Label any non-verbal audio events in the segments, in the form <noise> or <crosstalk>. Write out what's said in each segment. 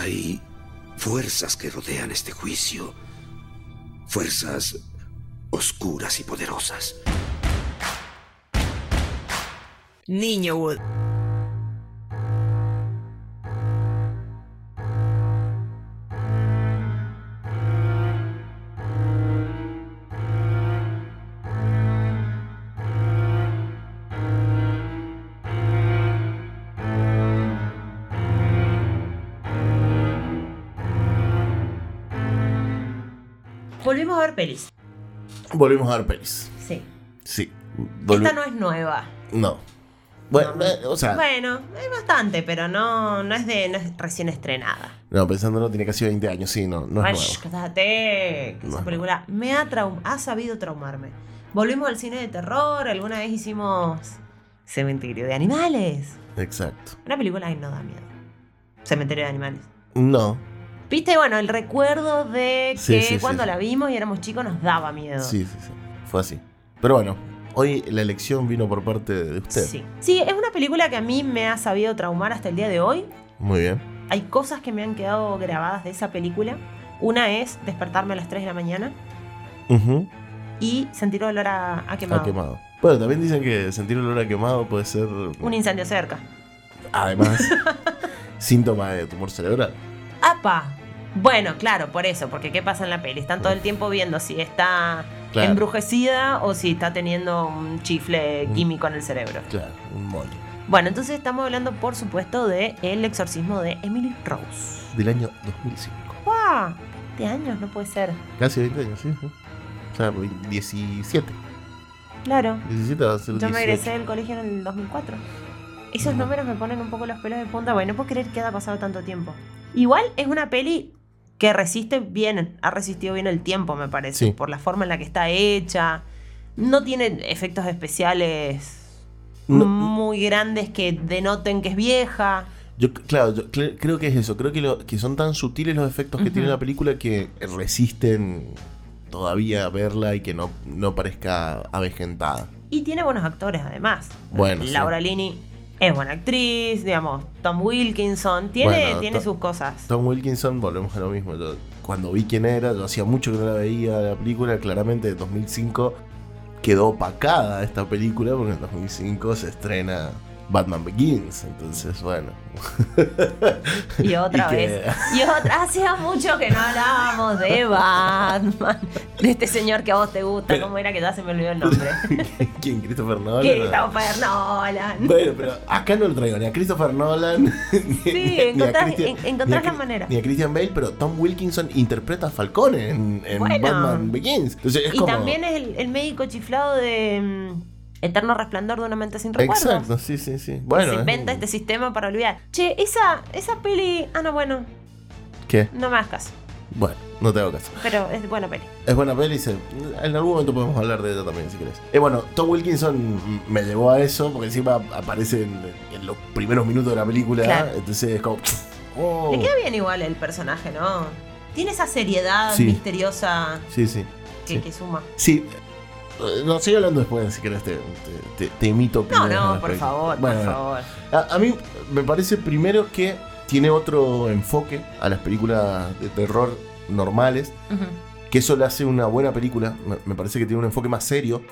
Hay fuerzas que rodean este juicio. Fuerzas oscuras y poderosas. Niño Wood. Pelis. Volvimos a ver pelis. Sí. Sí. Volvi- Esta no es nueva. No. Bueno, No. eh, o sea, Bueno, es bastante, pero no, no es de no es recién estrenada. no, pensándolo, tiene casi 20 años, sí, no, no Ay, es nuevo. cállate. No Esa es película me ha, ha sabido traumarme. Volvimos al cine de terror, alguna vez hicimos Cementerio de Animales. Exacto. Una película que no da miedo. Cementerio de Animales. No, Viste, bueno, el recuerdo de que Sí, sí, sí, cuando sí. la vimos y éramos chicos nos daba miedo. sí, sí, sí. Fue así. Pero bueno, hoy la elección vino por parte de usted. Sí. Sí, es una película que a mí me ha sabido traumar hasta el día de hoy. Muy bien. Hay cosas que me han quedado grabadas de esa película. Una es despertarme a las 3 de la mañana Ujú. y sentir olor a, a quemado. Ha quemado. Bueno, también dicen que sentir olor a quemado puede ser, Un incendio cerca. además, <laughs> síntoma de tumor cerebral. ¡Apa! Bueno, claro, por eso, porque ¿qué pasa en la peli? Están todo el tiempo viendo si está Claro. embrujecida o si está teniendo un chifle químico en el cerebro. Claro, un molde. Bueno, entonces estamos hablando, por supuesto, de El exorcismo de Emily Rose. Del año 2005. ¡Wow! 20 años, no puede ser. Casi 20 años, sí. O sea, 17. Claro. 17 va a ser Yo 18. me egresé del colegio en el 2004. Esos números me ponen un poco los pelos de punta. Bueno, no puedo creer que haya pasado tanto tiempo. Igual es una peli que resiste bien, ha resistido bien el tiempo, me parece, Sí. por la forma en la que está hecha. No tiene efectos especiales No- muy grandes que denoten que es vieja. Yo, claro, yo cre- creo que es eso. Creo que, lo- que son tan sutiles los efectos que tiene la película que resisten todavía verla y que no, no parezca avejentada. Y tiene buenos actores, además. Bueno, sí. Laura Linney es buena actriz, digamos. Tom Wilkinson tiene, Bueno, tiene sus cosas. Tom Wilkinson, volvemos a lo mismo. Yo, cuando vi quién era, yo hacía mucho que no la veía la película. Claramente de 2005 quedó opacada esta película porque en 2005 se estrena Batman Begins. Entonces, bueno. <laughs> Y otra Y que- vez. Y otra. Hacía mucho que no hablábamos de Batman. De este señor que a vos te gusta. Pero- ¿Cómo era que ya se me olvidó el nombre? <laughs> ¿Quién? ¿Christopher Nolan? Christopher Nolan. Bueno, pero acá no lo traigo ni a Christopher Nolan. <laughs> ni- Sí, ni encontrás, Christian- en- encontrás ni a la manera. Ni a Christian Bale, pero Tom Wilkinson interpreta a Falcon en, en Bueno. Batman Begins. Entonces es Y como... también es el, el médico chiflado de mm, Eterno Resplandor de una mente sin recuerdos. Exacto, sí, sí, sí. Bueno, se inventa este sistema para olvidar. Che, esa, esa peli. Ah, no, bueno, ¿Qué? no me hagas caso. Bueno, no te hago caso. Pero es buena peli. Es buena peli, se- en algún momento podemos hablar de ella también, si querés. Eh, bueno, Tom Wilkinson me llevó a eso, porque encima aparece en, en los primeros minutos de la película, Claro. entonces es como... oh. <laughs> Le queda bien igual el personaje, ¿no? Tiene esa seriedad Sí. misteriosa Sí, sí. que, Sí. que suma. Sí. Eh, No, sigue hablando después, si querés, te, te, te- te imito. No, no, por favor, Bueno, por favor. A, a mí me parece primero que tiene otro enfoque a las películas de terror normales, que eso le hace una buena película. Me, me parece que tiene un enfoque más serio.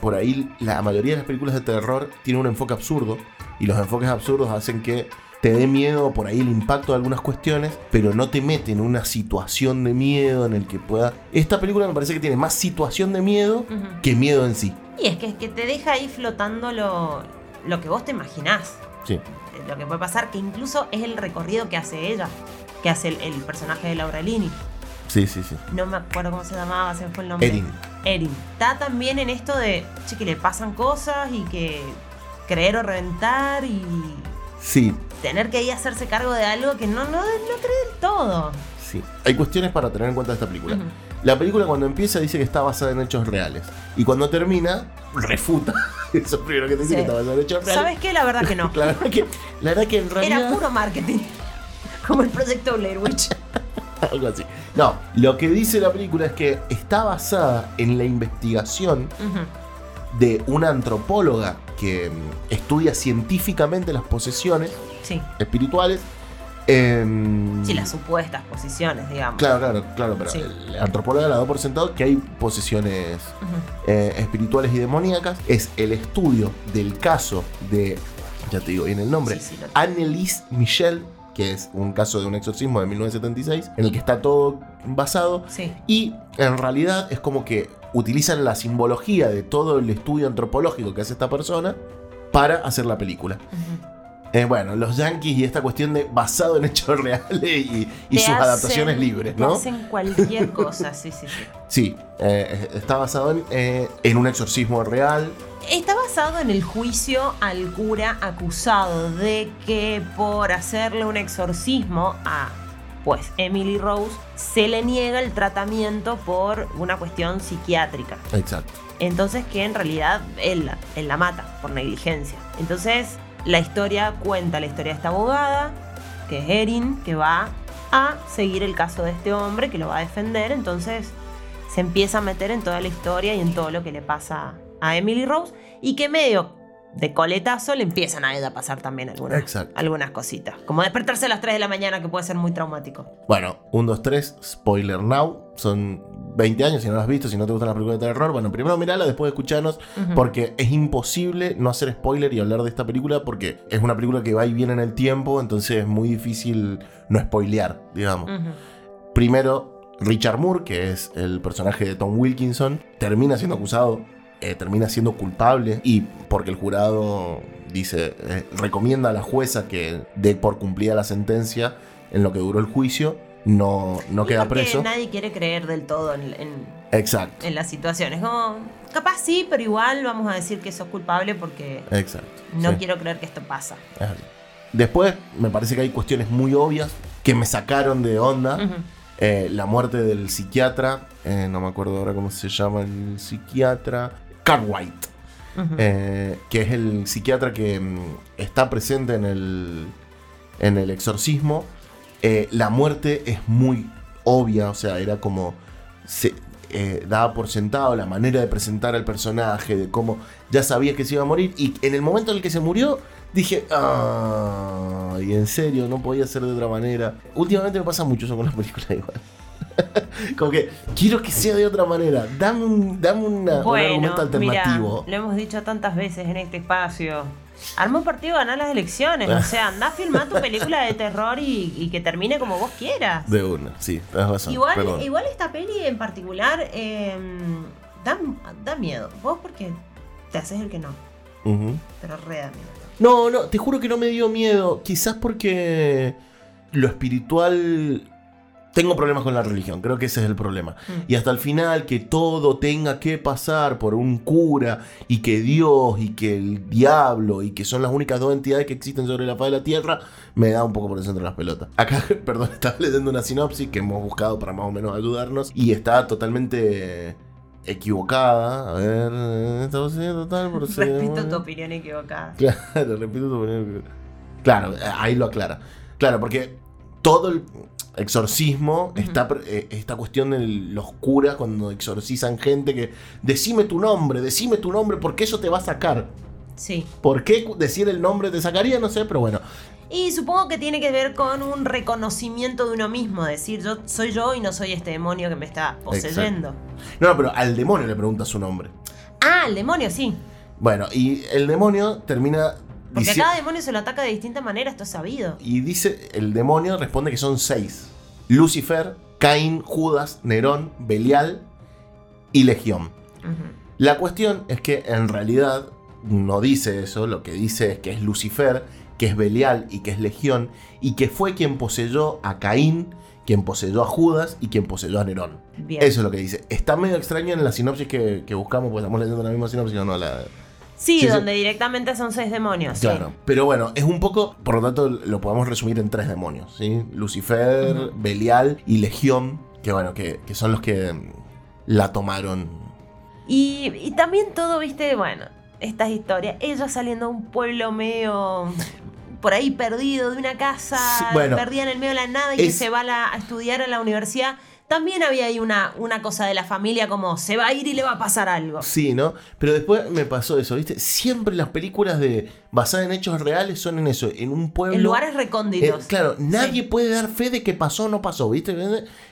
Por ahí la mayoría de las películas de terror tienen un enfoque absurdo, y los enfoques absurdos hacen que te dé miedo por ahí el impacto de algunas cuestiones, pero no te mete en una situación de miedo en el que pueda... Esta película me parece que tiene más situación de miedo que miedo en sí. Y es que, que te deja ahí flotando lo, lo que vos te imaginás. Sí. Eh, Lo que puede pasar, que incluso es el recorrido que hace ella, que hace el, el personaje de Laura Lini. Sí, sí, sí. No me acuerdo cómo se llamaba, se me fue el nombre. Erin. Erin. Está también en esto de, che, que le pasan cosas y que creer o reventar y Sí, tener que ahí hacerse cargo de algo que no, no, no cree del todo. sí. Hay cuestiones para tener en cuenta de esta película. La película cuando empieza dice que está basada en hechos reales. Y cuando termina, refuta. <laughs> Eso es primero que te dice Sí. que está basada en hechos reales. ¿Sabes qué? La verdad que no. <laughs> La verdad que, la verdad que en realidad... Era puro marketing. <laughs> Como el proyecto Blair Witch. Algo así. No, lo que dice la película es que está basada en la investigación de una antropóloga que mm, estudia científicamente las posesiones Sí. espirituales Em, Sí, las supuestas posiciones, digamos. Claro, claro, claro, pero Sí. el antropólogo la da por sentado que hay posesiones Ujú. eh, espirituales y demoníacas. Es el estudio del caso de, ya te digo bien el nombre, Sí, sí, lo- Annelise Michel, que es un caso de un exorcismo de 1976, en el que está todo basado. Y en realidad es como que utilizan la simbología de todo el estudio antropológico que hace esta persona para hacer la película. Ujú. Eh, bueno, los yankees y esta cuestión de basado en hechos <laughs> reales y, sus hacen- adaptaciones libres, te ¿no? hacen cualquier cosa, sí, sí, sí. Sí, eh, está basado en, eh, en un exorcismo real. Está basado en el juicio al cura acusado de que por hacerle un exorcismo a pues Emily Rose se le niega el tratamiento por una cuestión psiquiátrica. Exacto. Entonces que en realidad él la mata por negligencia. Entonces la historia cuenta la historia de esta abogada, que es Erin, que va a seguir el caso de este hombre, que lo va a defender. Entonces se empieza a meter en toda la historia y en todo lo que le pasa a Emily Rose. Y que medio de coletazo le empiezan a ella a pasar también algunas, algunas cositas. Como despertarse a las 3 de la mañana, que puede ser muy traumático. Bueno, 1, 2, 3, spoiler now. Son 20 años, si no lo has visto, si no te gustan las películas de terror. Bueno, primero mirala, después escuchanos, porque es imposible no hacer spoiler y hablar de esta película, porque es una película que va y viene en el tiempo, entonces es muy difícil no spoilear, digamos. Primero, Richard Moore, que es el personaje de Tom Wilkinson, termina siendo acusado, eh, termina siendo culpable y porque el jurado dice, eh, recomienda a la jueza que dé por cumplida la sentencia en lo que duró el juicio, no, no Y queda preso. Nadie quiere creer del todo en- en, Exacto, en las situaciones. Como, capaz sí, pero igual vamos a decir que sos culpable porque exacto. no sí, quiero creer que esto pasa. Después, me parece que hay cuestiones muy obvias que me sacaron de onda. Eh, la muerte del psiquiatra, eh, no me acuerdo ahora cómo se llama el psiquiatra, Cartwright. Ujú. eh, que es el psiquiatra que mm, está presente en el, en el exorcismo. Eh, la muerte es muy obvia, o sea, era como se eh, daba por sentado la manera de presentar al personaje, de cómo ya sabía que se iba a morir. Y en el momento en el que se murió, dije, ah, y en serio, no podía ser de otra manera. Últimamente me pasa mucho eso con las películas igual. <laughs> Como que quiero que sea de otra manera. Dame un, dame una- un argumento alternativo. lo hemos dicho tantas veces en este espacio. Arma un partido, ganar las elecciones. O sea, anda a filmar tu película de terror y, y que termine como vos quieras. De una, sí, tenés razón. Igual, perdón. igual esta peli en particular eh, da, da miedo. Vos porque te haces el que no, Ujú. pero re da miedo. No, no, te juro que no me dio miedo. Quizás porque lo espiritual. Tengo problemas con la religión, creo que ese es el problema. Mm. Y hasta el final, que todo tenga que pasar por un cura, y que Dios, y que el diablo, y que son las únicas dos entidades que existen sobre la faz de la tierra, me da un poco por el centro de las pelotas. Acá, <laughs> perdón, estaba leyendo una sinopsis que hemos buscado para más o menos ayudarnos, y está totalmente equivocada. A ver, estamos haciendo total por <laughs> Repito tu opinión equivocada. Claro, repito tu opinión. Claro, ahí lo aclara. Claro, porque todo el exorcismo está eh, esta cuestión de los curas cuando exorcizan gente que decime tu nombre, decime tu nombre porque eso te va a sacar. Sí. ¿Por qué decir el nombre te sacaría? No sé, pero bueno. Y supongo que tiene que ver con un reconocimiento de uno mismo, decir yo soy yo y no soy este demonio que me está poseyendo. No, no, pero al demonio le pregunta su nombre. Ah, el demonio, sí. Bueno, y el demonio termina Porque a cada demonio se lo ataca de distinta manera, esto es sabido. Y dice, el demonio responde que son seis. Lucifer, Caín, Judas, Nerón, Belial y Legión. La cuestión es que en realidad no dice eso, lo que dice es que es Lucifer, que es Belial y que es Legión, y que fue quien poseyó a Caín, quien poseyó a Judas y quien poseyó a Nerón. Bien. Eso es lo que dice. Está medio extraño en la sinopsis que, que buscamos, porque estamos leyendo la misma sinopsis, no la... Sí, Sí, sí. donde directamente son seis demonios. sí. Claro, pero bueno, es un poco, por lo tanto lo podemos resumir en tres demonios, ¿sí? Lucifer. Belial y Legión, que bueno, que, que son los que mm, la tomaron. Y, y también todo, viste, bueno, estas historias. Ella saliendo a un pueblo medio por ahí perdido, de una casa Sí, bueno, perdida en el medio de la nada y que se va la- a estudiar a la universidad también había ahí una, una cosa de la familia como se va a ir y le va a pasar algo. Sí, ¿no? Pero después me pasó eso, ¿viste? Siempre las películas de basadas en hechos reales son en eso, en un pueblo. En lugares recónditos. Eh, claro, nadie Sí. puede dar fe de que pasó o no pasó, ¿viste?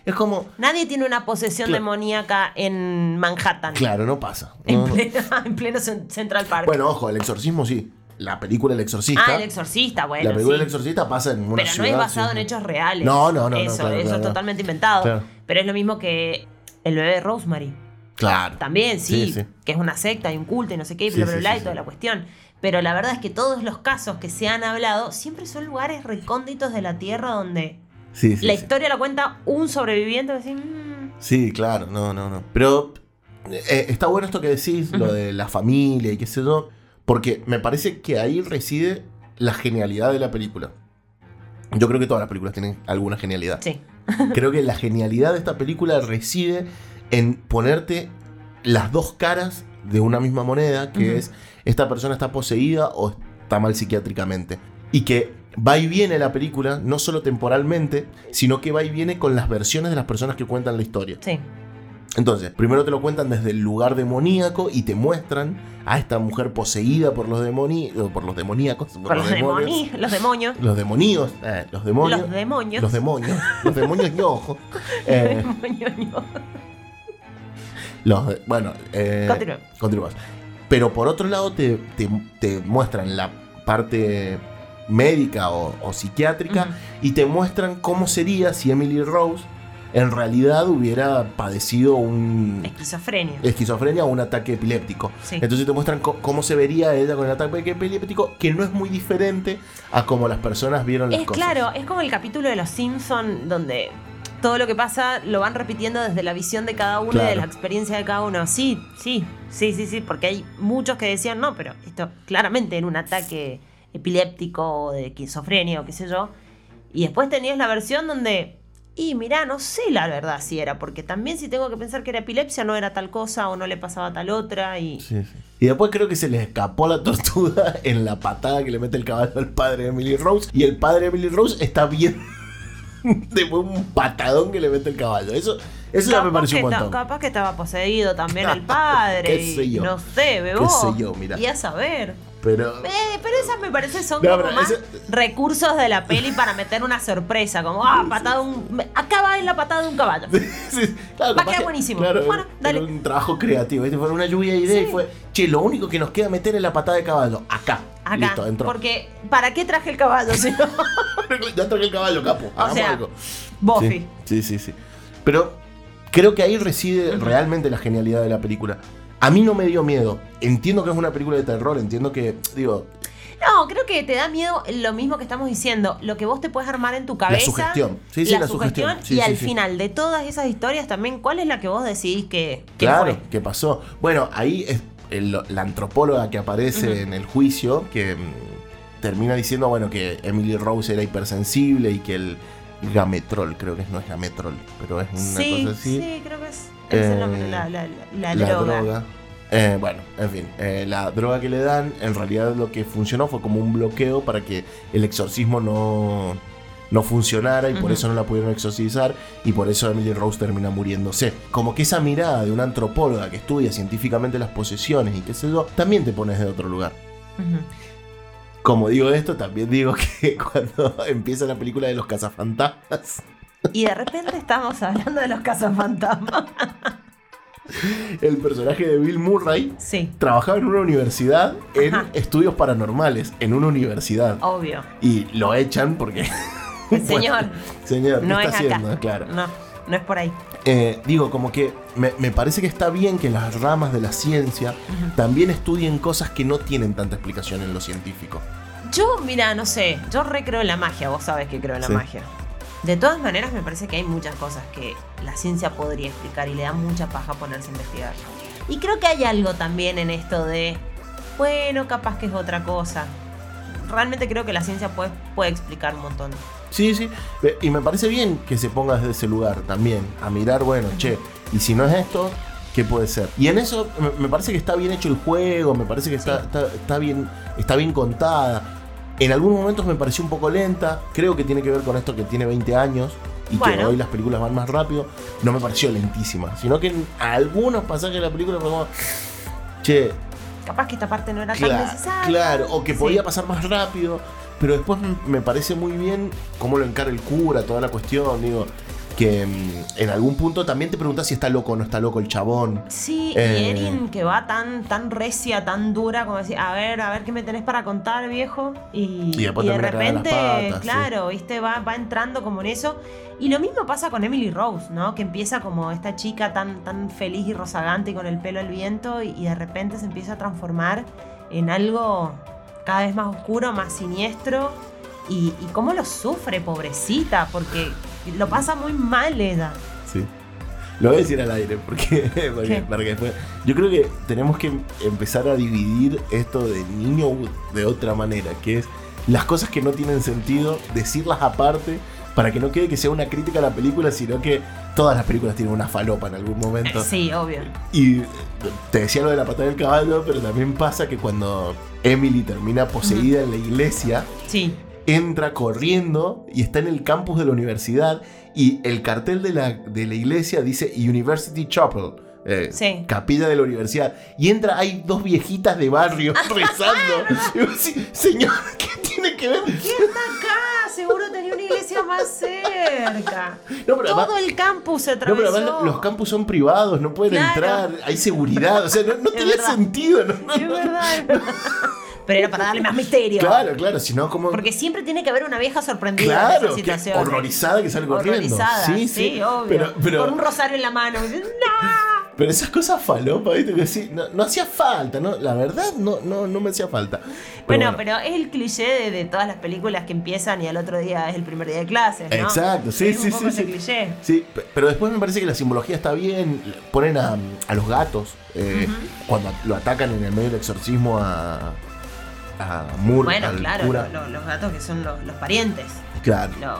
Es como, Nadie tiene una posesión Claro. demoníaca en Manhattan. claro, no pasa. En, No, no. pleno, <laughs> en pleno Cen- Central Park. Bueno, ojo, el exorcismo sí. La película El Exorcista. ah, el exorcista, bueno. la película sí. El Exorcista pasa en una Pero no es basado sí. en hechos reales. No, no, no, no, Eso, claro, eso claro. es totalmente inventado. Claro. Pero es lo mismo que el bebé de Rosemary. Claro. También, sí, Sí, sí. que es una secta y un culto y no sé qué, y Sí, bla, bla, sí, bla, sí, y toda sí. la cuestión. Pero la verdad es que todos los casos que se han hablado siempre son lugares recónditos de la Tierra donde Sí, sí, la sí. historia la cuenta un sobreviviente. que dice, "Mm, Sí, claro, no, no, no. Pero eh, está bueno esto que decís, lo de la familia y qué sé yo, porque me parece que ahí reside la genialidad de la película. Yo creo que todas las películas tienen alguna genialidad. Sí. <laughs> Creo que la genialidad de esta película reside en ponerte las dos caras de una misma moneda, que es esta persona está poseída o está mal psiquiátricamente. Y que va y viene la película, no solo temporalmente, sino que va y viene con las versiones de las personas que cuentan la historia. Sí. Entonces, primero te lo cuentan desde el lugar demoníaco y te muestran a esta mujer poseída por los demoníacos, por los demoníacos, por, Por los, demonios, demonios, los demonios. los eh, los demonios, Los demonios. los demonios, los demonios ñojo. <laughs> Eh, Demonios. los de- bueno, eh, continuamos. Pero por otro lado te, te- te muestran la parte médica o, o psiquiátrica y te muestran cómo sería si Emily Rose en realidad hubiera padecido un Esquizofrenia. esquizofrenia o un ataque epiléptico. Sí. Entonces te muestran cómo se vería ella con el ataque epiléptico, que no es muy diferente a cómo las personas vieron las Es cosas. claro, es como el capítulo de Los Simpson donde todo lo que pasa lo van repitiendo desde la visión de cada uno y de la experiencia de cada uno. Sí, sí, sí, sí, sí, porque hay muchos que decían, no, pero esto claramente era un ataque epiléptico o de esquizofrenia o qué sé yo. Y después tenías la versión donde, y mirá, no sé la verdad si era, porque también si tengo que pensar que era epilepsia no era tal cosa o no le pasaba tal otra y... Sí, sí. Y después creo que se le escapó la tortuga <laughs> en la patada que le mete el caballo al padre de Emily Rose. Y el padre de Emily Rose está bien <laughs> de un patadón que le mete el caballo. Eso, eso ya me pareció un montón. capaz que estaba poseído también el <laughs> padre. Qué sé yo. No sé, bebé. Qué sé yo, mirá. Y a saber. Pero Eh, pero esas me parece son No, como más ese- recursos de la peli para meter una sorpresa. Como, ah, <laughs> patada un. va en la patada de un caballo. Sí, claro, Va a quedar que- buenísimo. claro, Bueno, dale. un trabajo creativo. ¿viste? Fue una lluvia de ideas Sí. y fue, che, lo único que nos queda meter es la patada de caballo. Acá. Acá. Listo, entró. Porque, ¿para qué traje el caballo? Si no? <laughs> ya traje el caballo, capo. o hagamos sea, algo. Buffy. Sí, sí, sí, sí. Pero creo que ahí reside realmente la genialidad de la película. A mí no me dio miedo. Entiendo que es una película de terror, entiendo que, digo, No, creo que te da miedo lo mismo que estamos diciendo. Lo que vos te puedes armar en tu cabeza. sugestión. Sí, sí, la, la sugestión. sugestión. Sí, y sí, al sí. final de todas esas historias también, ¿cuál es la que vos decidís que, que claro, fue? ¿qué pasó? Bueno, ahí es el- la antropóloga que aparece en el juicio, que mm, termina diciendo, bueno, que Emily Rose era hipersensible y que el gametrol, creo que no es gametrol, pero es una cosa así. sí, creo que es, es el nombre, Eh, la, la, la, la droga. droga. Eh, bueno, en fin, eh, la droga que le dan, en realidad lo que funcionó fue como un bloqueo para que el exorcismo no, no funcionara y por eso no la pudieron exorcizar y por eso Emily Rose termina muriéndose. Como que esa mirada de una antropóloga que estudia científicamente las posesiones y qué sé yo, también te pones de otro lugar. Como digo esto, también digo que <laughs> cuando empieza la película de los cazafantasmas, Y de repente estamos hablando de los casos fantasmas. el personaje de Bill Murray Sí, trabajaba en una universidad en Ajá. estudios paranormales, en una universidad. obvio. Y lo echan porque. <laughs> Señor Señor, ¿qué no está es acá. haciendo? Claro. No, no es por ahí. Eh, digo, como que me, me parece que está bien que las ramas de la ciencia también estudien cosas que no tienen tanta explicación en lo científico. Yo, mira, no sé, yo recreo en la magia, vos sabés que creo en la Sí. magia. De todas maneras, me parece que hay muchas cosas que la ciencia podría explicar y le da mucha paja ponerse a investigar. Y creo que hay algo también en esto de, bueno, capaz que es otra cosa. Realmente creo que la ciencia puede, puede explicar un montón. Sí, sí. Y me parece bien que se ponga desde ese lugar también, a mirar, bueno, che, y si no es esto, ¿qué puede ser? Y en eso me, me parece que está bien hecho el juego, me parece que está, Sí. está, está bien, está bien contada. En algunos momentos me pareció un poco lenta, creo que tiene que ver con esto que tiene 20 años y que hoy las películas van más rápido, no me pareció lentísima, sino que en algunos pasajes de la película fue como, che, Capaz que esta parte no era tan necesaria. Claro, o que Sí. podía pasar más rápido. Pero después me parece muy bien cómo lo encara el cura, toda la cuestión. Digo, que mm, en algún punto también te preguntas si está loco o no está loco el chabón. Sí, Eh. y Erin que va tan, tan recia, tan dura, como decir, a ver, a ver qué me tenés para contar, viejo. Y, Y después y de repente, patas, sí. claro, viste, va, va entrando como en eso. Y lo mismo pasa con Emily Rose, ¿no? Que empieza como esta chica tan, tan feliz y rozagante y con el pelo al viento, y, y de repente se empieza a transformar en algo cada vez más oscuro, más siniestro. Y, y cómo lo sufre, pobrecita, porque lo pasa muy mal ella. Sí. Lo voy a decir al aire, porque, <laughs> para que después. Yo creo que tenemos que empezar a dividir esto de niño de otra manera, que es las cosas que no tienen sentido, decirlas aparte, para que no quede que sea una crítica a la película, sino que todas las películas tienen una falopa en algún momento. Sí, obvio. Y eh, te decía lo de la patada del caballo, pero también pasa que cuando Emily termina poseída en la iglesia, Sí. Entra corriendo y está en el campus de la universidad y el cartel de la, de la iglesia dice University Chapel. eh, Sí. Capilla de la universidad. Y entra, hay dos viejitas de barrio <laughs> rezando. y señor, <laughs> ¿qué tiene que ver? ¿Quién está acá? Seguro tenía una iglesia más cerca. No, pero además- Todo el campus se No, pero atravesó. además los campus son privados, no pueden Claro. entrar, hay seguridad, o sea, no, no verdad. sentido. no- no- Es verdad, es verdad. <laughs> Pero era para darle más misterio. Claro, claro, si no, como. Porque siempre tiene que haber una vieja sorprendida en Claro, esa que situación. horrorizada que sale corriendo. Horrorizada, Sí, sí, sí. obvio. Pero, pero, Con un rosario en la mano. ¡No! pero esas cosas falopa, ¿viste? Que sí, no, no hacía falta, ¿no? La verdad, no, no, no me hacía falta. Pero Bueno, pero es el cliché de, de todas las películas que empiezan y al otro día es el primer día de clases, ¿no? Exacto, sí, Es sí, un poco sí, ese sí. cliché. Sí, pe- pero después me parece que la simbología está bien. Ponen a, a los gatos eh, cuando lo atacan en el medio del exorcismo a, a Moore. Bueno, al claro, cura. lo- lo- los gatos que son los, los parientes. Claro. lo-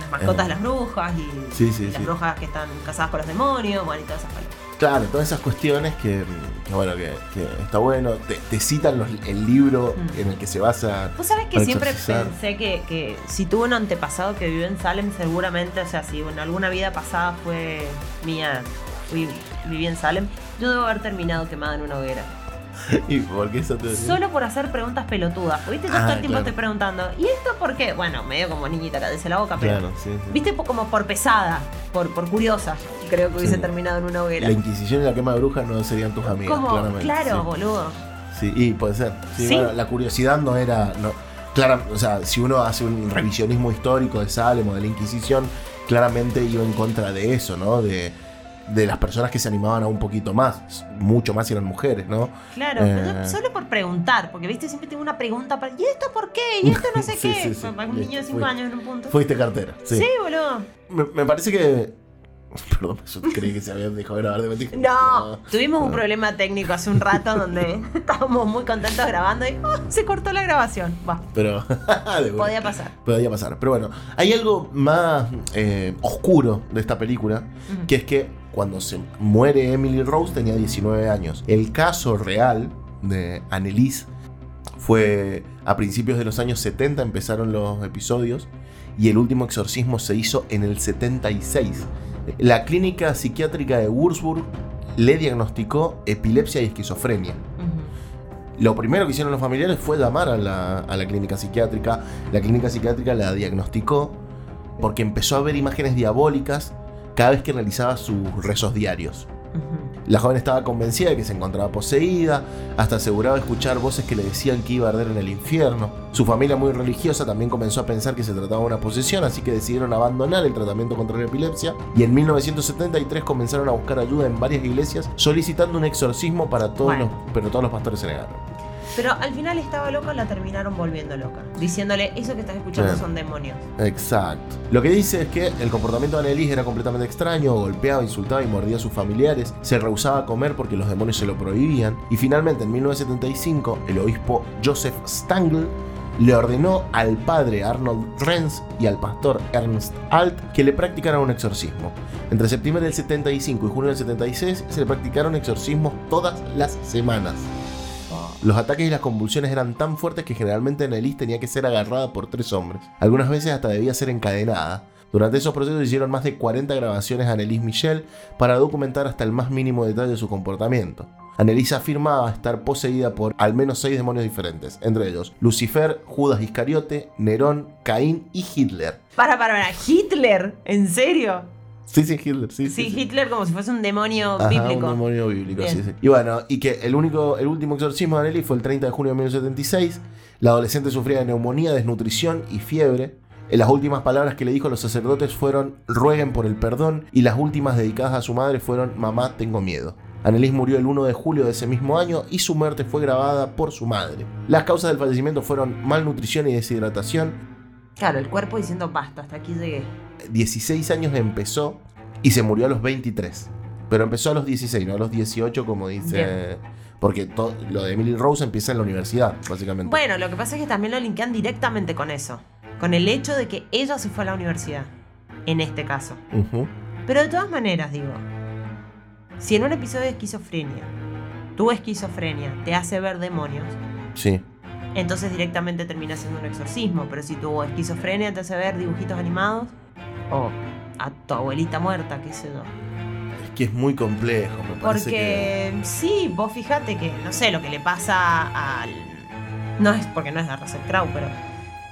las mascotas de las brujas y Sí, sí, y las sí. brujas que están casadas con los demonios, bueno, y todas esas cosas. Claro, todas esas cuestiones que, que bueno, que, que está bueno. Te, te citan los- el libro Mm. en el que se basa. Vos sabés que siempre pensé que, que si tuvo un antepasado que vivió en Salem, seguramente, o sea, si en alguna vida pasada fue mía, fui, viví en Salem, yo debo haber terminado quemada en una hoguera. <laughs> ¿Y por qué eso te Solo por hacer preguntas pelotudas. Viste, yo Ah, todo el tiempo claro. estoy preguntando, ¿y esto por qué? Bueno, medio como niñita, cállese la boca, pero. Claro, sí, sí. Viste, como por pesada, por, por curiosa. Creo que hubiese Sí. terminado en una hoguera. La Inquisición y la quema de brujas no serían tus amigas, Como, claramente. claro, boludo. Sí, y puede ser. Sí, Sí. bueno, la curiosidad no era. No, clara, o sea, si uno hace un revisionismo histórico de Salem o de la Inquisición, claramente iba en contra de eso, ¿no? De, de las personas que se animaban a un poquito más. Mucho más eran mujeres, ¿no? Claro, Eh. pero yo solo por preguntar, porque viste, siempre tengo una pregunta para. ¿Y esto por qué? ¿Y esto no sé <laughs> Sí, qué? sí, sí. Para un niño de 5 Fui- años en un punto. Fuiste cartera. Sí. Sí, boludo. Me, me parece que. <laughs> Perdón, yo creí que se había dejado de grabar de repente. No, tuvimos un problema técnico hace un rato donde <laughs> estábamos muy contentos grabando y ¡ah! se cortó la grabación. Va, Pero. podía pasar. Podría pasar. Pero bueno, hay algo más eh, oscuro de esta película, que es que cuando se muere Emily Rose tenía 19 años. El caso real de Annelise fue a principios de los años 70 empezaron los episodios y el último exorcismo se hizo en el 76. La clínica psiquiátrica de Würzburg le diagnosticó epilepsia y esquizofrenia. Lo primero que hicieron los familiares fue llamar a la, a la clínica psiquiátrica. La clínica psiquiátrica la diagnosticó porque empezó a ver imágenes diabólicas cada vez que realizaba sus rezos diarios. La joven estaba convencida de que se encontraba poseída, hasta aseguraba escuchar voces que le decían que iba a arder en el infierno. Su familia muy religiosa también comenzó a pensar que se trataba de una posesión, así que decidieron abandonar el tratamiento contra la epilepsia y en 1973 comenzaron a buscar ayuda en varias iglesias solicitando un exorcismo para todos Bueno. los, pero todos los pastores se negaron. Pero al final estaba loca, la terminaron volviendo loca. Diciéndole, eso que estás escuchando Sí. son demonios. Exacto. Lo que dice es que el comportamiento de Annelies era completamente extraño, golpeaba, insultaba y mordía a sus familiares, se rehusaba a comer porque los demonios se lo prohibían, y finalmente en 1975 el obispo Joseph Stangl le ordenó al padre Arnold Renz y al pastor Ernst Alt que le practicaran un exorcismo. Entre septiembre del 75 y junio del 76 se le practicaron exorcismos todas las semanas. Los ataques y las convulsiones eran tan fuertes que generalmente Annelies tenía que ser agarrada por tres hombres. Algunas veces hasta debía ser encadenada. Durante esos procesos hicieron más de 40 grabaciones a Annelise Michel para documentar hasta el más mínimo detalle de su comportamiento. Annelise afirmaba estar poseída por al menos seis demonios diferentes, entre ellos Lucifer, Judas Iscariote, Nerón, Caín y Hitler. Para, para, para. Hitler, ¿en serio? Sí, sí, Hitler, sí. Sí, Hitler como si fuese un demonio Ajá, bíblico. Un demonio bíblico, Bien. sí, sí. Y bueno, y que el único, el último exorcismo de Annelise fue el 30 de junio de 1976. La adolescente sufría de neumonía, desnutrición y fiebre. En las últimas palabras que le dijo a los sacerdotes fueron rueguen por el perdón y las últimas dedicadas a su madre fueron mamá tengo miedo. Annelise murió el 1 de julio de ese mismo año y su muerte fue grabada por su madre. Las causas del fallecimiento fueron malnutrición y deshidratación. Claro, el cuerpo diciendo basta, hasta aquí llegué. 16 años empezó y se murió a los 23. Pero empezó a los 16, no a los 18 como dice... Porque to- lo de Emily Rose empieza en la universidad, básicamente. Bueno, lo que pasa es que también lo linkean directamente con eso. Con el hecho de que ella se fue a la universidad. En este caso. Pero de todas maneras, digo, si en un episodio de esquizofrenia, tu esquizofrenia te hace ver demonios, Sí. entonces directamente termina siendo un exorcismo. Pero si tu esquizofrenia te hace ver dibujitos animados, o a tu abuelita muerta, qué sé yo. Es que es muy complejo, me parece que... Porque sí, vos fíjate que, no sé, lo que le pasa al... No es porque no es de Russell Crowe, pero...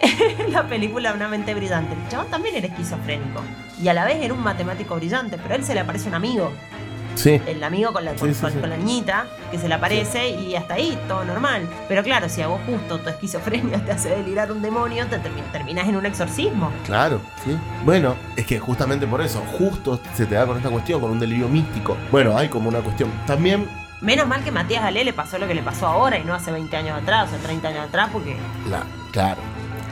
<laughs> la película Una mente brillante. El chabón también era esquizofrénico. Y a la vez era un matemático brillante, pero a él se le aparece un amigo. Sí. El amigo con la, Sí, con, sí, con- sí. con la niñita que se le aparece y hasta ahí, todo normal. Pero claro, si a vos justo tu esquizofrenia <laughs> te hace delirar un demonio, te termi- terminás en un exorcismo. Claro, sí. Bueno, es que justamente por eso, justo se te da con esta cuestión, con un delirio místico. Bueno, hay como una cuestión. También, Menos mal que Matías Galé le pasó lo que le pasó ahora y no hace 20 años atrás o 30 años atrás, porque la, claro.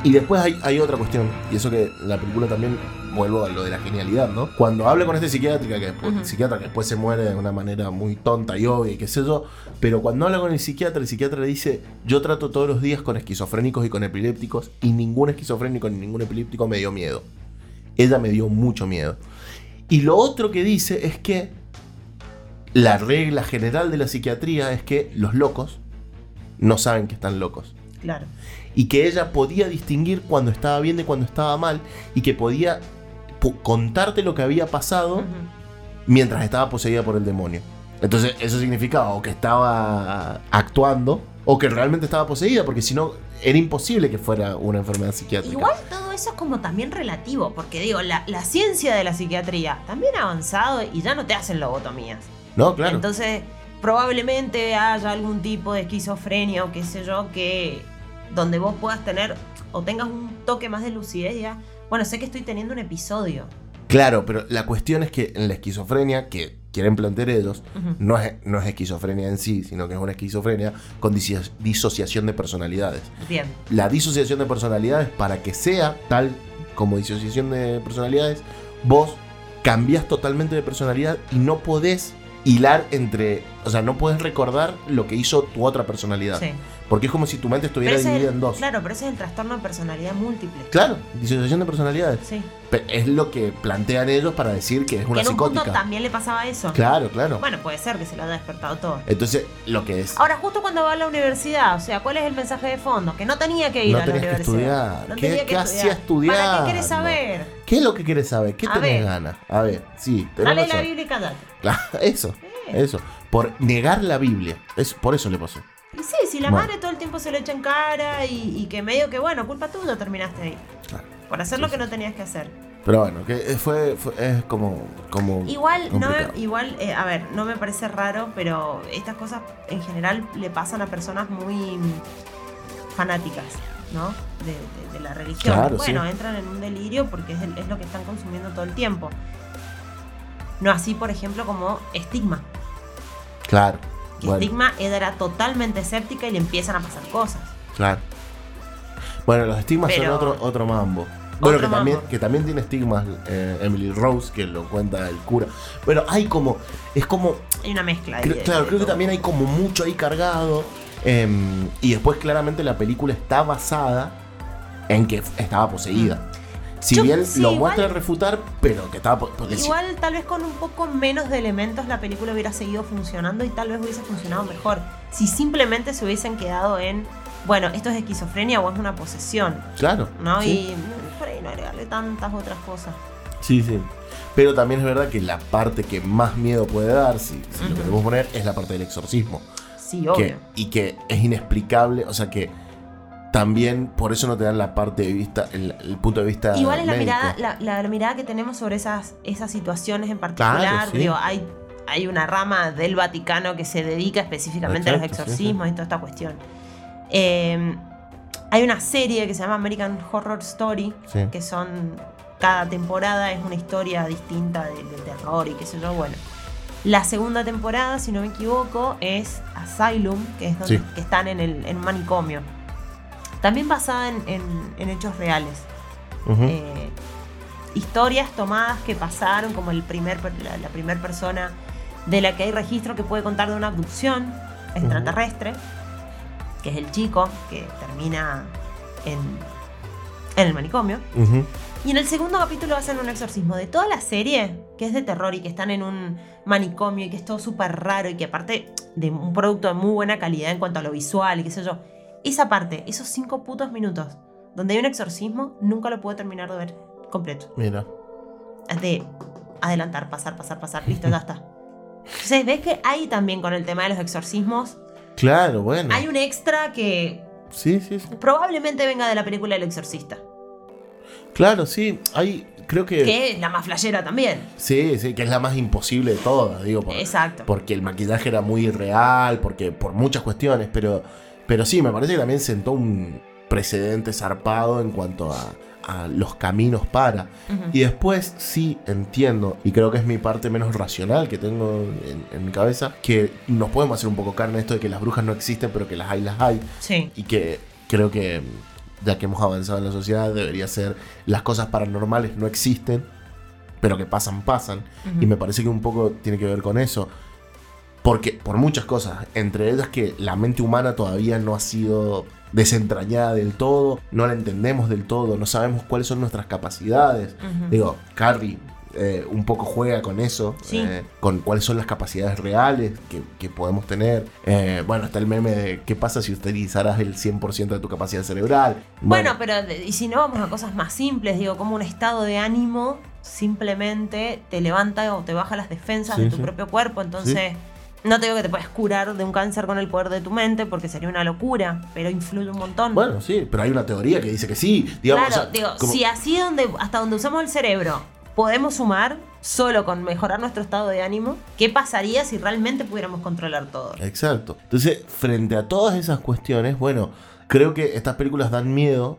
Y después hay, hay otra cuestión, y eso que la película también, vuelvo a lo de la genialidad, ¿no? Cuando habla con este psiquiátrica, que después, Ujú. psiquiatra que después se muere de una manera muy tonta y obvia y qué sé yo, pero cuando habla con el psiquiatra, el psiquiatra le dice, yo trato todos los días con esquizofrénicos y con epilépticos, y ningún esquizofrénico ni ningún epiléptico me dio miedo. Ella me dio mucho miedo. Y lo otro que dice es que la regla general de la psiquiatría es que los locos no saben que están locos claro. y que ella podía distinguir cuando estaba bien de cuando estaba mal y que podía po- contarte lo que había pasado mientras estaba poseída por el demonio. Entonces eso significaba o que estaba actuando o que realmente estaba poseída, porque si no era imposible que fuera una enfermedad psiquiátrica. Igual todo eso es como también relativo, porque digo, la, la ciencia de la psiquiatría también ha avanzado y ya no te hacen lobotomías. No, claro. Entonces, probablemente haya algún tipo de esquizofrenia o qué sé yo, que donde vos puedas tener o tengas un toque más de lucidez bueno, sé que estoy teniendo un episodio. Claro, pero la cuestión es que en la esquizofrenia que quieren plantear ellos no es, no es esquizofrenia en sí, sino que es una esquizofrenia con diso- disociación de personalidades. Bien. la disociación de personalidades para que sea tal como disociación de personalidades, vos cambias totalmente de personalidad y no podés hilar entre, o sea, no podés recordar lo que hizo tu otra personalidad, Sí. porque es como si tu mente estuviera Pero dividida el- en dos. Claro, pero ese es el trastorno de personalidad múltiple. Claro, disociación de personalidades. Sí. Pe- Es lo que plantean ellos para decir que es Que una en un punto psicótica. también le pasaba eso. Claro, claro. Bueno, puede ser que se lo haya despertado todo. Entonces, lo que es Ahora, justo cuando va a la universidad, o sea, ¿cuál es el mensaje de fondo? Que no tenía que ir No a la que universidad. estudiar. No ¿Qué- tenía que qué hacía ¿Para qué querés saber? ¿Qué es lo que quieres saber? ¿Qué A tenés ganas? A ver, sí, Dale la. Biblia y cállate. Claro, <laughs> eso, eso. Por negar la Biblia. Es, por eso le pasó. Y sí, si la Bueno. madre todo el tiempo se lo echa en cara y, y que medio que, bueno, culpa tuya terminaste ahí. Claro. Por hacer Sí, lo que no tenías que hacer. Pero bueno, que fue, fue- es como, como Igual, no me- igual eh, a ver, no me parece raro, pero estas cosas en general le pasan a personas muy fanáticas, ¿no? De, de- de la religión. Claro, bueno, sí. entran en un delirio porque es, el- es lo que están consumiendo todo el tiempo. No así, por ejemplo, como estigma. Claro, Que bueno, estigma ella era totalmente escéptica y le empiezan a pasar cosas. claro. Bueno, los estigmas Pero- son otro, otro mambo. Bueno, que también, que también tiene estigmas eh, Emily Rose, que lo cuenta el cura. Bueno, hay como, es como, Hay una mezcla. Cre- de- claro, de creo que también hay como mucho ahí cargado. em, y después claramente la película está basada en que estaba poseída. Si. Yo- bien sí, lo igual- muestra refutar, pero que estaba... Igual tal vez con un poco menos de elementos la película hubiera seguido funcionando y tal vez hubiese funcionado mejor. Si simplemente se hubiesen quedado en, bueno, esto es esquizofrenia o es una posesión, claro. ¿no? sí. Y por ahí no agregarle tantas otras cosas. Sí, sí. Pero también es verdad que la parte que más miedo puede dar, si, si lo queremos poner, es la parte del exorcismo. Sí, obvio. Que- y que es inexplicable, o sea que también por eso no te dan la parte de vista, el, el punto de vista Igual es la médico. mirada, la, la mirada que tenemos sobre esas, esas situaciones en particular. Claro, sí. Digo, hay, hay una rama del Vaticano que se dedica específicamente a los sí, exorcismos y toda esta cuestión. Eh, hay una serie que se llama American Horror Story, que son. Cada temporada es una historia distinta de, de terror y qué sé yo. Bueno, la segunda temporada, si no me equivoco, es Asylum, que es donde que están en, el, en un manicomio. También basada en- en- en hechos reales eh, historias tomadas que pasaron, como el primer, la, la primer persona de la que hay registro que puede contar de una abducción extraterrestre, que es el chico que termina en, en el manicomio. Y en el segundo capítulo hacen un exorcismo de toda la serie, que es de terror y que están en un manicomio y que es todo súper raro y que aparte de un producto de muy buena calidad en cuanto a lo visual y qué sé yo. Esa parte, esos cinco putos minutos donde hay un exorcismo, nunca lo puedo terminar de ver completo. Mira. Es de adelantar, pasar, pasar, pasar, listo, ya está. Entonces, ves que hay también con el tema de los exorcismos, Claro, bueno. hay un extra que Sí, sí, sí. probablemente venga de la película El Exorcista, Claro, sí. Hay, creo que... que es la más flashera también. Sí, sí, que es la más imposible de todas, digo. por- Exacto. porque el maquillaje era muy irreal, porque por muchas cuestiones, pero, pero sí, me parece que también sentó un precedente zarpado en cuanto a, a los caminos para. Y después sí entiendo, y creo que es mi parte menos racional que tengo en, en mi cabeza, que nos podemos hacer un poco carne esto de que las brujas no existen, pero que las hay, las hay. Sí. Y que creo que ya que hemos avanzado en la sociedad, debería ser las cosas paranormales no existen, pero que pasan, pasan. Y me parece que un poco tiene que ver con eso. Porque, por muchas cosas, entre ellas que la mente humana todavía no ha sido desentrañada del todo, no la entendemos del todo, no sabemos cuáles son nuestras capacidades. Digo, Carrie eh, un poco juega con eso, Sí. eh, con cuáles son las capacidades reales que, que podemos tener. Eh, bueno, está el meme de qué pasa si utilizaras el 100% de tu capacidad cerebral. Bueno, pero y si no vamos a cosas más simples, digo, como un estado de ánimo simplemente te levanta o te baja las defensas Sí, de tu sí. propio cuerpo, entonces no te digo que te puedes curar de un cáncer con el poder de tu mente porque sería una locura, pero influye un montón. Bueno, sí, pero hay una teoría que dice que sí. Digamos, claro, o sea, digo, como- si así donde, hasta donde usamos el cerebro podemos sumar solo con mejorar nuestro estado de ánimo, ¿qué pasaría si realmente pudiéramos controlar todo? Exacto. Entonces, frente a todas esas cuestiones, bueno, creo que estas películas dan miedo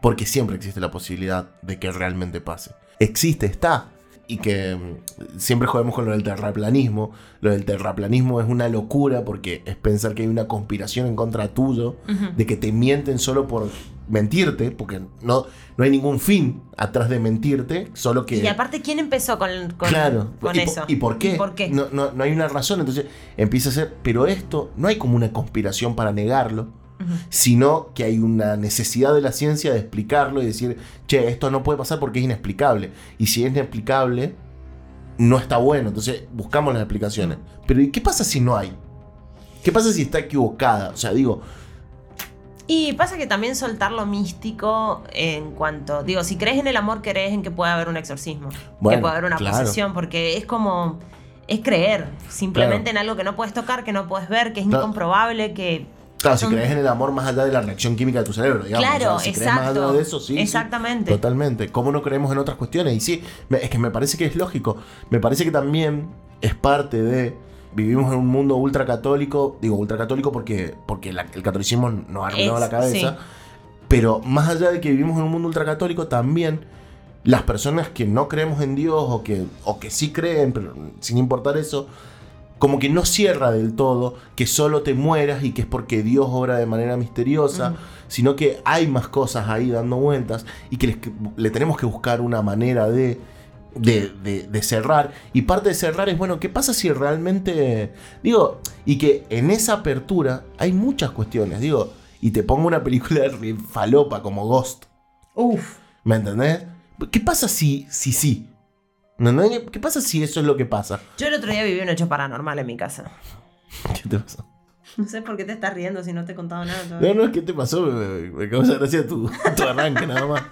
porque siempre existe la posibilidad de que realmente pase. Existe, está. Y que mm, siempre jodemos con lo del terraplanismo. Lo del terraplanismo es una locura porque es pensar que hay una conspiración en contra tuyo, de que te mienten solo por mentirte, porque no, no hay ningún fin atrás de mentirte, solo que... Y aparte, ¿quién empezó con, con, Claro, con ¿Y, po- eso? ¿Y por qué? ¿Y por qué? No, no- no hay una razón, entonces empieza a ser, pero esto no hay como una conspiración para negarlo, Sino que hay una necesidad de la ciencia de explicarlo y decir, che, esto no puede pasar porque es inexplicable. Y si es inexplicable, no está bueno, entonces buscamos las explicaciones. Pero ¿y qué pasa si no hay? ¿Qué pasa si está equivocada? O sea, digo, Y pasa que también soltar lo místico en cuanto, digo, si crees en el amor, crees en que puede haber un exorcismo, Bueno, que puede haber una claro. posesión, porque es como, es creer simplemente Claro. en algo que no puedes tocar, que no puedes ver, que es Claro. incomprobable, que... claro, si crees en el amor más allá de la reacción química de tu cerebro, digamos. Claro, o sea, si crees más exacto. allá de eso, sí. sí. Exactamente. Totalmente. ¿Cómo no creemos en otras cuestiones? Y sí, es que me parece que es lógico. Me parece que también es parte de. Vivimos en un mundo ultracatólico. Digo ultracatólico porque, porque la- el catolicismo nos ha arruinado la cabeza. sí. Pero más allá de que vivimos en un mundo ultracatólico, también las personas que no creemos en Dios o que, o que sí creen, pero sin importar eso, como que no cierra del todo que solo te mueras y que es porque Dios obra de manera misteriosa, sino que hay más cosas ahí dando vueltas y que le tenemos que buscar una manera de, de, de- de cerrar. Y parte de cerrar es, bueno, ¿qué pasa si realmente... Digo, y que en esa apertura hay muchas cuestiones, digo, y te pongo una película de falopa como Ghost, Uf. ¿me entendés? ¿Qué pasa si si sí? ¿Qué pasa si eso es lo que pasa? Yo el otro día viví un hecho paranormal en mi casa. <laughs> ¿Qué te pasó? No sé por qué te estás riendo si no te he contado nada todavía. No, no, ¿qué te pasó? Me, me causa gracia tu, tu arranque nada más.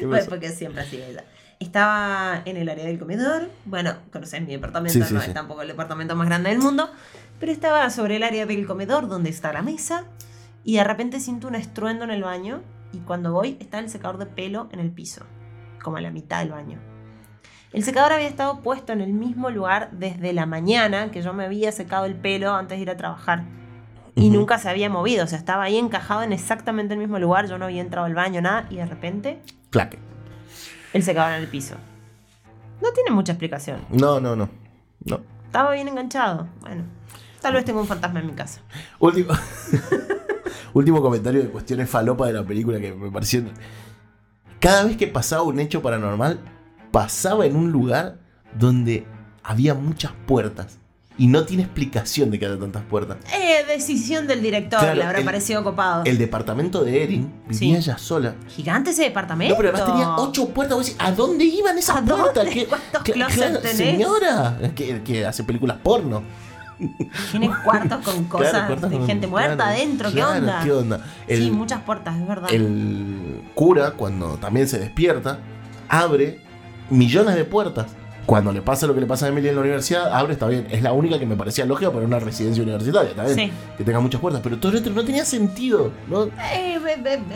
¿Qué Pues porque siempre así ella. estaba en el área del comedor. Bueno, conoces mi departamento, Sí, sí, no sí. es tampoco el departamento más grande del mundo. Pero estaba sobre el área del comedor donde está la mesa. Y de repente siento un estruendo en el baño. Y cuando voy, está el secador de pelo en el piso. Como a la mitad del baño. El secador había estado puesto en el mismo lugar desde la mañana que yo me había secado el pelo antes de ir a trabajar. Y nunca se había movido, o sea, estaba ahí encajado en exactamente el mismo lugar, yo no había entrado al baño, nada, y de repente Claque. el secador en el piso. No tiene mucha explicación. No, no, no. No. Estaba bien enganchado. Bueno, tal vez tengo un fantasma en mi casa. Último, <laughs> último comentario de cuestiones falopa de la película que me pareció. Cada vez que pasaba un hecho paranormal, pasaba en un lugar donde había muchas puertas. Y no tiene explicación de que haya tantas puertas. Eh, decisión del director, Claro, le habrá el- parecido copado. El departamento de Erin vivía Sí. ella sola. Gigante ese departamento. No, pero además tenía ocho puertas. Vos decís, ¿A dónde iban esas ¿A dónde? puertas? ¿Qué- ¿Cuántos qué- claro, tenés? Señora, que, que hace películas porno. Tiene cuartos con cosas Claro, cuartos de con- gente muerta claro, adentro, ¿qué claro, onda? ¿Qué onda? Sí, muchas puertas, es verdad. el cura, cuando también se despierta, abre millones de puertas. Cuando le pasa lo que le pasa a Emily en la universidad, abre, está bien. Es la única que me parecía lógica para una residencia universitaria, está bien. Sí. Que tenga muchas puertas. Pero todo otro no tenía sentido, ¿no? Eh,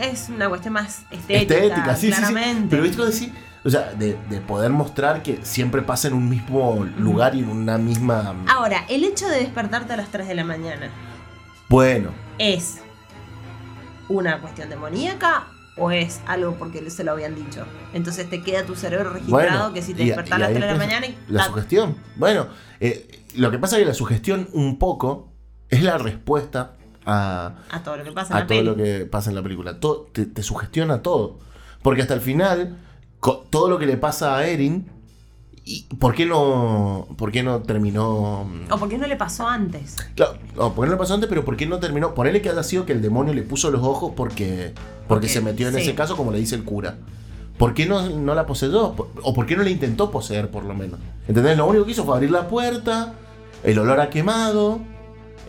es una cuestión más estética, Estética, sí, sí, sí. claramente. Pero viste decir, o sea, de, de poder mostrar que siempre pasa en un mismo lugar y en una misma. Ahora, el hecho de despertarte a las 3 de la mañana Bueno, es una cuestión demoníaca o es algo porque se lo habían dicho. Entonces te queda tu cerebro registrado Bueno, que si te despertás a las ahí 3 de la mañana y La sugestión. Bueno, eh, lo que pasa es que la sugestión un poco es la respuesta a, a todo lo que pasa en a la todo lo que pasa en la película. Todo- te, te sugestiona todo. Porque hasta el final, todo lo que le pasa a Erin, y ¿por qué no, por qué no terminó? O por qué no le pasó antes. Claro, no, ¿por qué no le pasó antes? Pero ¿por qué no terminó? Ponele que haya sido que el demonio le puso los ojos porque, porque Porque, se metió en sí. ese caso, como le dice el cura. ¿Por qué no, no la poseyó? ¿O por qué no la intentó poseer, por lo menos? ¿Entendés? Lo único que hizo fue abrir la puerta, el olor a quemado,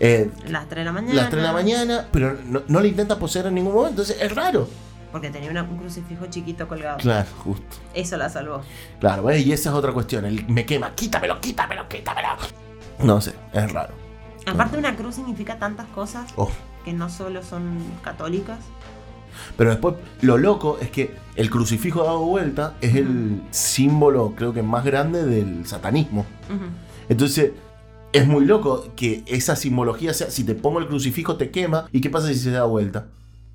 eh, Las 3 de la mañana. las 3 de la mañana, pero no, no la intenta poseer en ningún momento. Entonces es raro. Porque tenía una- un crucifijo chiquito colgado. Claro, justo. Eso la salvó. Claro, ¿ves? y esa es otra cuestión. El me quema, quítamelo, quítamelo, quítamelo. No sé, es raro. Aparte, una cruz significa tantas cosas Oh. que no solo son católicas. Pero después, lo loco es que el crucifijo dado vuelta es el símbolo, creo que más grande del satanismo. Entonces, es muy loco que esa simbología sea, si te pongo el crucifijo te quema, ¿y qué pasa si se da vuelta?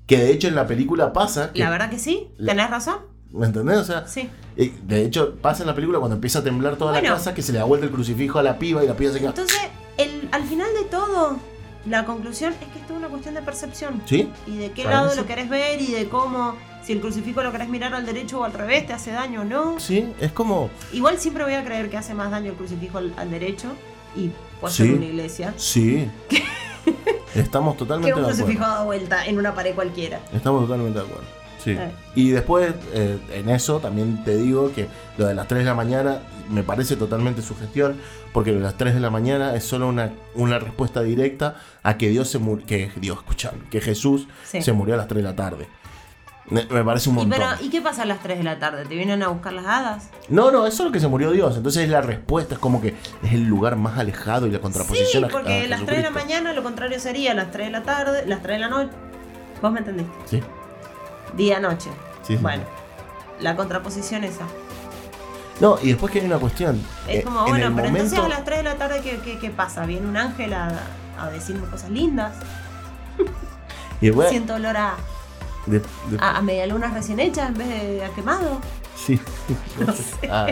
Que de hecho en la película pasa, que- La verdad que sí, La- tenés razón. ¿me entendés? O sea, Sí. eh, de hecho pasa en la película cuando empieza a temblar toda la Bueno. casa, que se le da vuelta el crucifijo a la piba y la piba se queda... Entonces, el, al final de todo, la conclusión es que esto es una cuestión de percepción. ¿Sí? Y de qué Parece. lado lo querés ver y de cómo, si el crucifijo lo querés mirar al derecho o al revés, te hace daño o no. Sí, es como... Igual siempre voy a creer que hace más daño el crucifijo al, al derecho y puede Sí. ser una iglesia Sí. <laughs> <laughs> Estamos que totalmente un de acuerdo. crucifijo dado vuelta en una pared cualquiera. Estamos totalmente de acuerdo. Sí. Eh. Y después, eh, en eso también te digo que lo de las 3 de la mañana me parece totalmente sugestión, porque lo de las 3 de la mañana es solo una, una respuesta directa a que Dios se murió, que Dios, escuchame, que Jesús Sí. se murió a las 3 de la tarde. Me, me parece un Y, montón. pero, ¿Y qué pasa a las 3 de la tarde? ¿Te vienen a buscar las hadas? No, no, es solo que se murió Dios. Entonces la respuesta es como que es el lugar más alejado y la contraposición Sí, a- a porque las 3 de la Jesucristo. mañana lo contrario sería las 3 de la tarde, las 3 de la noche. ¿Vos me entendiste? Sí, Día, noche. sí, sí. Bueno, la contraposición esa. No, y después que hay una cuestión. Es Eh, como, en bueno, pero entonces a las 3 de la tarde, ¿qué, qué, qué pasa? ¿Viene un ángel a, a decirme cosas lindas? <laughs> y después- Siento olor a, de- de- a, a medialunas recién hechas en vez de a quemado. Sí. <laughs> No sé. A,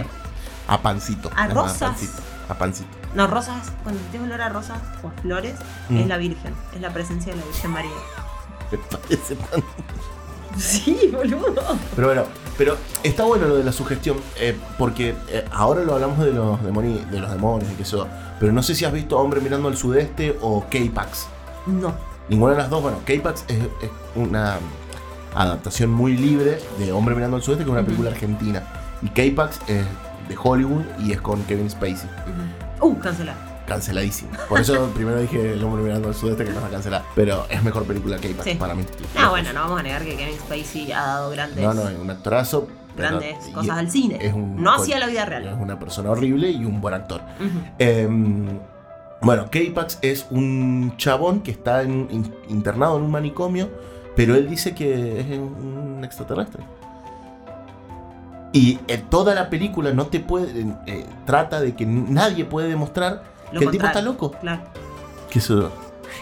a pancito. A rosas. pancito, A pancito. No, rosas, cuando tienes olor a rosas o a flores, Mm. es la Virgen, es la presencia de la Virgen María. Me parece tan- Sí, boludo. Pero bueno, pero está bueno lo de la sugestión, eh, porque eh, ahora lo hablamos de los, demoni- de los demonios y que eso. Pero no sé si has visto Hombre mirando al sudeste o K-Pax. No. Ninguna de las dos, bueno, K-Pax es, es una adaptación muy libre de Hombre mirando al sudeste, que es una película argentina. Y K-Pax es de Hollywood y es con Kevin Spacey. Uh, cancelar. Canceladísimo. Por eso <laughs> primero dije El hombre mirando al sudeste que no está cancelada. Pero es mejor película que K-Pax Sí. para mí. Ah, bueno, no vamos a negar que Kevin Spacey ha dado grandes. No, no, es un actorazo. grandes cosas al cine. es un- no hacia la vida Es real. una persona horrible y un buen actor. Em, bueno, K-Pax es un chabón que está en- in- internado en un manicomio, pero él dice que es un extraterrestre. Y en toda la película no te puede. eh, trata de que nadie puede demostrar Lo que el tipo está loco. Claro. Que eso-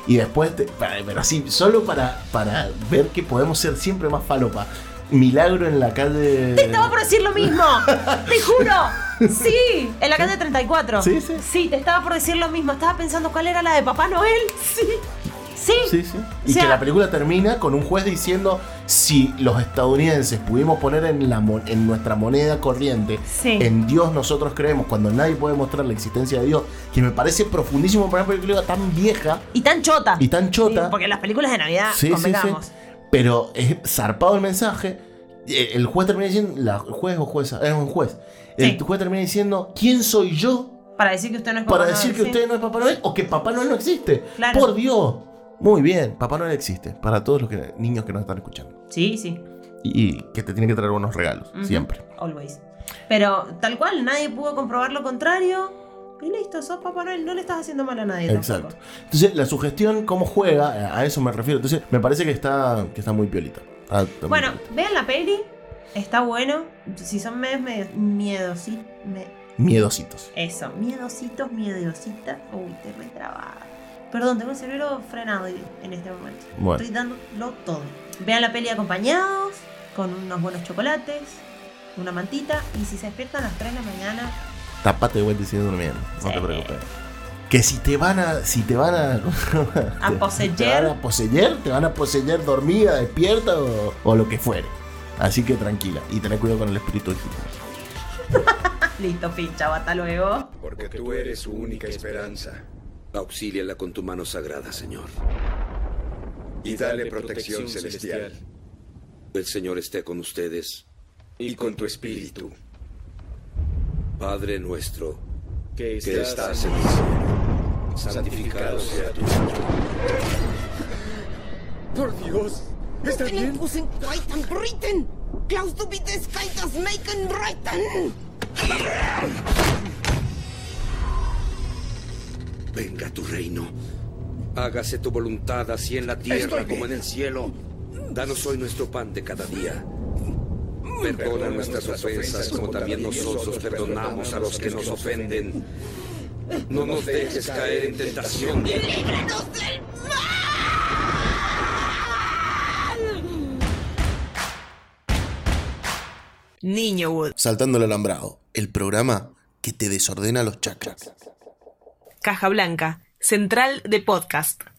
y después, te- para- pero así, solo para, para ver que podemos ser siempre más falopa. Milagro en la calle. Te estaba por decir lo mismo. te juro. Sí, en la calle 34. Sí, sí. Sí, te estaba por decir lo mismo. Estaba pensando cuál era la de Papá Noel. Sí. Sí. Sí, sí. Y O sea- que la película termina con un juez diciendo si los estadounidenses pudimos poner en, la, mon- en nuestra moneda corriente, Sí. en Dios nosotros creemos, cuando nadie puede mostrar la existencia de Dios, que me parece profundísimo para una película tan vieja Y tan chota. y tan chota. Sí, Porque las películas de Navidad, Sí, sí, convengamos. sí. Pero es zarpado el mensaje. Eh, El juez termina diciendo, la juez o jueza, es un juez. El juez termina diciendo, ¿quién soy yo Para decir que usted no es Papá para Noel, decir que usted no es Papá Noel o que Papá Noel no existe? Claro. Por Dios. Muy bien, Papá Noel existe para todos los que- niños que nos están escuchando. Sí, sí. Y, y que te tiene que traer buenos regalos, siempre. Always. Pero tal cual, nadie pudo comprobar lo contrario. Y listo, sos Papá Noel, no le estás haciendo mal a nadie. Exacto. tampoco. Entonces, la sugestión, cómo juega, a eso me refiero. Entonces, me parece que está, que está muy piolita. Ah, está muy Bueno, piolita. vean la peli. Está bueno. Si son medios, medios miedositos. Miedositos. Eso, miedositos, miedositas. Uy, te retrabada. Perdón, tengo el cerebro frenado en este momento. Bueno. Estoy dándolo todo. Vean la peli acompañados, con unos buenos chocolates, una mantita. Y si se despiertan a las 3 de la mañana, Tapate de vuelta y sigue durmiendo. No Sí. te preocupes. Que si te van a. Si te van a. <laughs> A <laughs> te- poseer. Te van a poseer, te van a poseer dormida, despierta o, o lo que fuere. Así que tranquila. Y tener cuidado con el espíritu <laughs> listo, pincha, hasta luego. Porque tú eres su única esperanza. Auxíliala con tu mano sagrada, Señor. Y dale protección celestial. El Señor esté con ustedes. Y con tu espíritu. Padre nuestro, Que que estás en el cielo, santificado sea tu nombre. Por Dios. ¿Está bien? Brüten! Glaubst du bitte, es kann das Venga tu reino. Hágase tu voluntad así en la tierra Estoy bien. como en el cielo. Danos hoy nuestro pan de cada día. Perdona nuestras ofensas como también nosotros perdonamos a los que nos ofenden. No nos dejes caer en tentación. ¡Líbranos del Niño Wood. Saltando el alambrado. El programa que te desordena los chakras. Caja Blanca. Central de Podcast.